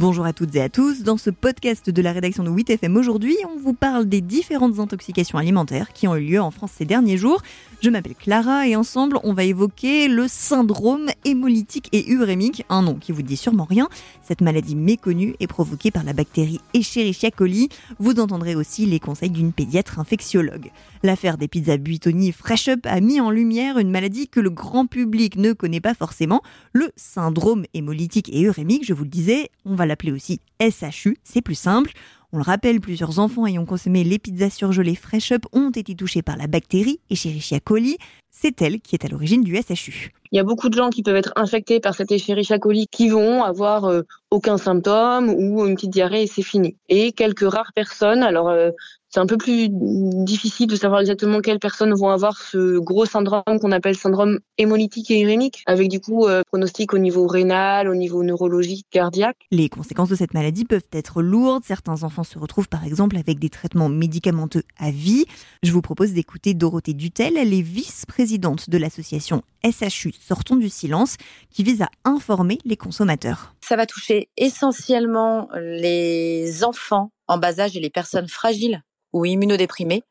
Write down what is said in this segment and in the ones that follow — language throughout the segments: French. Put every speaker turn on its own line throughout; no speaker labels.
Bonjour à toutes et à tous. Dans ce podcast de la rédaction de 8FM aujourd'hui, on vous parle des différentes intoxications alimentaires qui ont eu lieu en France ces derniers jours. Je m'appelle Clara et ensemble, on va évoquer le syndrome hémolytique et urémique, un nom qui vous dit sûrement rien. Cette maladie méconnue est provoquée par la bactérie Escherichia coli. Vous entendrez aussi les conseils d'une pédiatre infectiologue. L'affaire des pizzas Buitoni Fresh Up a mis en lumière une maladie que le grand public ne connaît pas forcément, le syndrome hémolytique et urémique, je vous le disais, on va l'appeler aussi SHU, c'est plus simple. On le rappelle, plusieurs enfants ayant consommé les pizzas surgelées Fresh Up ont été touchés par la bactérie Escherichia coli. C'est elle qui est à l'origine du SHU.
Il y a beaucoup de gens qui peuvent être infectés par cette Escherichia coli qui vont avoir euh, aucun symptôme ou une petite diarrhée et c'est fini. Et quelques rares personnes, alors euh, c'est un peu plus difficile de savoir exactement quelles personnes vont avoir ce gros syndrome qu'on appelle syndrome hémolytique et urémique, avec du coup euh, pronostic au niveau rénal, au niveau neurologique, cardiaque.
Les conséquences de cette maladie peuvent être lourdes. Certains enfants se retrouvent par exemple avec des traitements médicamenteux à vie. Je vous propose d'écouter Dorothée Dutel, elle est vice-présidente de l'association SHU Sortons du silence, qui vise à informer les consommateurs.
Ça va toucher essentiellement les enfants en bas âge et les personnes fragiles ou immunodéprimés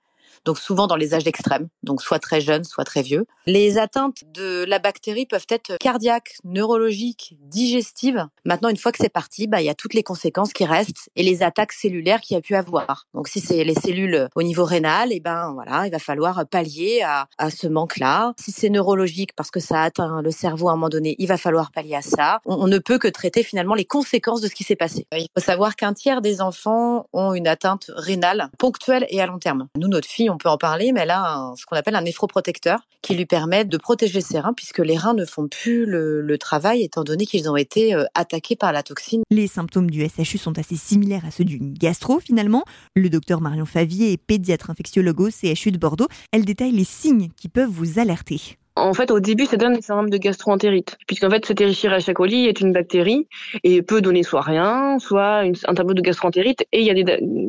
donc souvent dans les âges extrêmes, donc soit très jeunes, soit très vieux. Les atteintes de la bactérie peuvent être cardiaques, neurologiques, digestives. Maintenant, une fois que c'est parti, bah, il y a toutes les conséquences qui restent et les attaques cellulaires qu'il y a pu avoir. Donc si c'est les cellules au niveau rénal, et eh ben voilà, il va falloir pallier à, à ce manque-là. Si c'est neurologique parce que ça atteint le cerveau à un moment donné, il va falloir pallier à ça. On, on ne peut que traiter finalement les conséquences de ce qui s'est passé. Il faut savoir qu'un tiers des enfants ont une atteinte rénale ponctuelle et à long terme. Nous, notre fille, on peut en parler, mais elle a ce qu'on appelle un néphroprotecteur qui lui permet de protéger ses reins puisque les reins ne font plus le, travail étant donné qu'ils ont été euh, attaqués par la toxine.
Les symptômes du SHU sont assez similaires à ceux d'une gastro finalement. Le docteur Marion Favier est pédiatre infectiologue au CHU de Bordeaux. Elle détaille les signes qui peuvent vous alerter.
En fait, au début, ça donne des syndromes de gastroentérite, puisqu'en fait, cette Escherichia coli est une bactérie et peut donner soit rien, soit un tableau de gastroentérite, et il y a des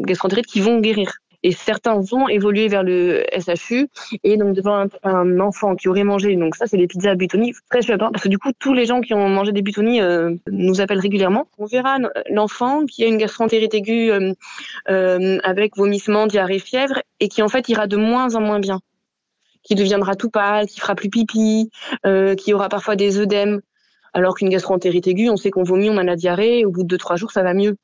gastroentérites qui vont guérir et certains vont évoluer vers le SHU et donc devant un, enfant qui aurait mangé donc ça c'est les pizzas à Butoni très chouette parce que du coup tous les gens qui ont mangé des Butoni euh, nous appellent régulièrement. On verra l'enfant qui a une gastroentérite aiguë euh, euh, avec vomissement diarrhée fièvre et qui en fait ira de moins en moins bien. Qui deviendra tout pâle qui fera plus pipi qui aura parfois des œdèmes. Alors qu'une gastroentérite aiguë on sait qu'on vomit on a la diarrhée au bout de deux trois jours ça va mieux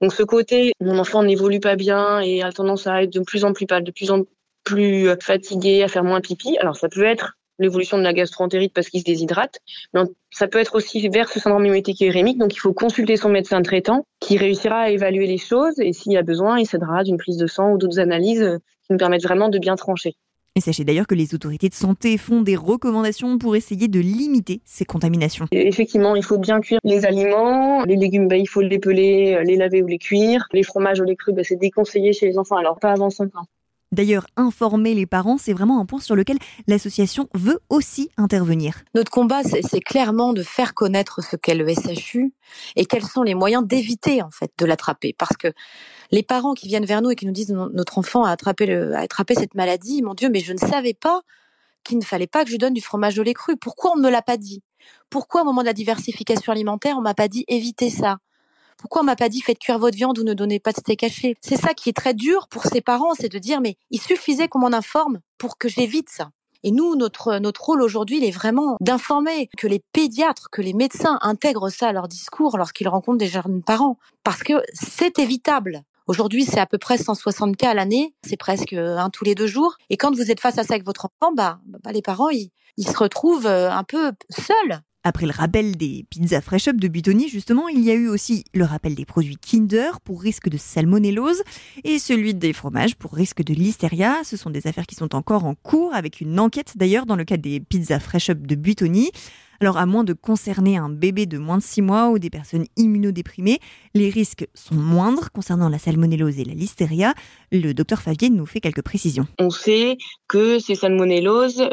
donc ce côté, mon enfant n'évolue pas bien et a tendance à être de plus en plus pâle, de plus en plus euh, fatigué, à faire moins pipi. Alors ça peut être l'évolution de la gastroentérite parce qu'il se déshydrate, mais ça peut être aussi vers ce syndrome hémolytique et. Donc il faut consulter son médecin traitant qui réussira à évaluer les choses et s'il y a besoin, il s'aidera d'une prise de sang ou d'autres analyses euh, qui nous permettent vraiment de bien trancher.
Et sachez d'ailleurs que les autorités de santé font des recommandations pour essayer de limiter ces contaminations.
effectivement, il faut bien cuire les aliments. Les légumes, bah, il faut les peler, les laver ou les cuire. Les fromages ou les crus, bah, c'est déconseillé chez les enfants, alors pas avant 5 ans.
D'ailleurs, informer les parents, c'est vraiment un point sur lequel l'association veut aussi intervenir.
Notre combat, c'est clairement de faire connaître ce qu'est le SHU et quels sont les moyens d'éviter en fait de l'attraper. Parce que les parents qui viennent vers nous et qui nous disent notre enfant a attrapé, a attrapé cette maladie, mon Dieu, mais je ne savais pas qu'il ne fallait pas que je donne du fromage au lait cru. Pourquoi on ne me l'a pas dit? Pourquoi au moment de la diversification alimentaire, on m'a pas dit évitez ça? Pourquoi on m'a pas dit faites cuire votre viande ou ne donnez pas de steak haché? C'est ça qui est très dur pour ses parents, c'est de dire mais il suffisait qu'on m'en informe pour que j'évite ça. Et nous, notre, notre rôle aujourd'hui, il est vraiment d'informer que les pédiatres, que les médecins intègrent ça à leur discours lorsqu'ils rencontrent des jeunes parents. Parce que c'est évitable. Aujourd'hui, c'est à peu près 160 cas à l'année. C'est presque un tous les deux jours. Et quand vous êtes face à ça avec votre enfant, bah, bah les parents, ils, ils se retrouvent euh, un peu seuls.
Après le rappel des pizzas fresh up de Butoni, justement, il y a eu aussi le rappel des produits Kinder pour risque de salmonellose et celui des fromages pour risque de listeria. Ce sont des affaires qui sont encore en cours avec une enquête d'ailleurs dans le cas des pizzas fresh up de Butoni. Alors, à moins de concerner un bébé de moins de 6 mois ou des personnes immunodéprimées, les risques sont moindres concernant la salmonellose et la listeria. Le docteur Favier nous fait quelques précisions.
On sait que ces salmonelloses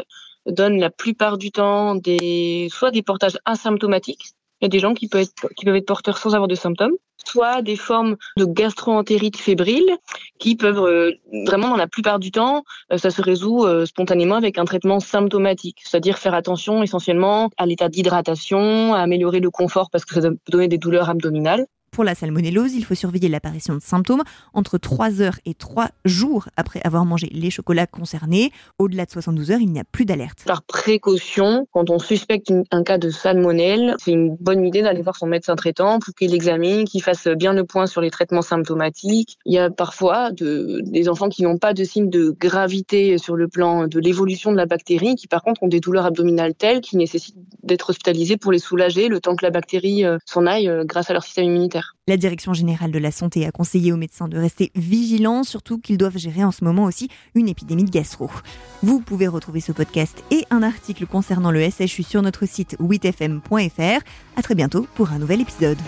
donne la plupart du temps des, soit des portages asymptomatiques, il y a des gens qui peuvent être, qui peuvent être porteurs sans avoir de symptômes, soit des formes de gastroentérite fébrile qui peuvent euh, vraiment dans la plupart du temps, euh, ça se résout euh, spontanément avec un traitement symptomatique, c'est-à-dire faire attention essentiellement à l'état d'hydratation, à améliorer le confort parce que ça peut donner des douleurs abdominales.
Pour la salmonellose, il faut surveiller l'apparition de symptômes entre 3 heures et 3 jours après avoir mangé les chocolats concernés. Au-delà de 72 heures, il n'y a plus d'alerte.
Par précaution, quand on suspecte un cas de salmonelle, c'est une bonne idée d'aller voir son médecin traitant pour qu'il examine, qu'il fasse bien le point sur les traitements symptomatiques. Il y a parfois de, des enfants qui n'ont pas de signes de gravité sur le plan de l'évolution de la bactérie, qui par contre ont des douleurs abdominales telles qui nécessitent d'être hospitalisés pour les soulager le temps que la bactérie euh, s'en aille euh, grâce à leur système immunitaire.
La Direction générale de la santé a conseillé aux médecins de rester vigilants, surtout qu'ils doivent gérer en ce moment aussi une épidémie de gastro. Vous pouvez retrouver ce podcast et un article concernant le SHU sur notre site 8fm.fr. À très bientôt pour un nouvel épisode.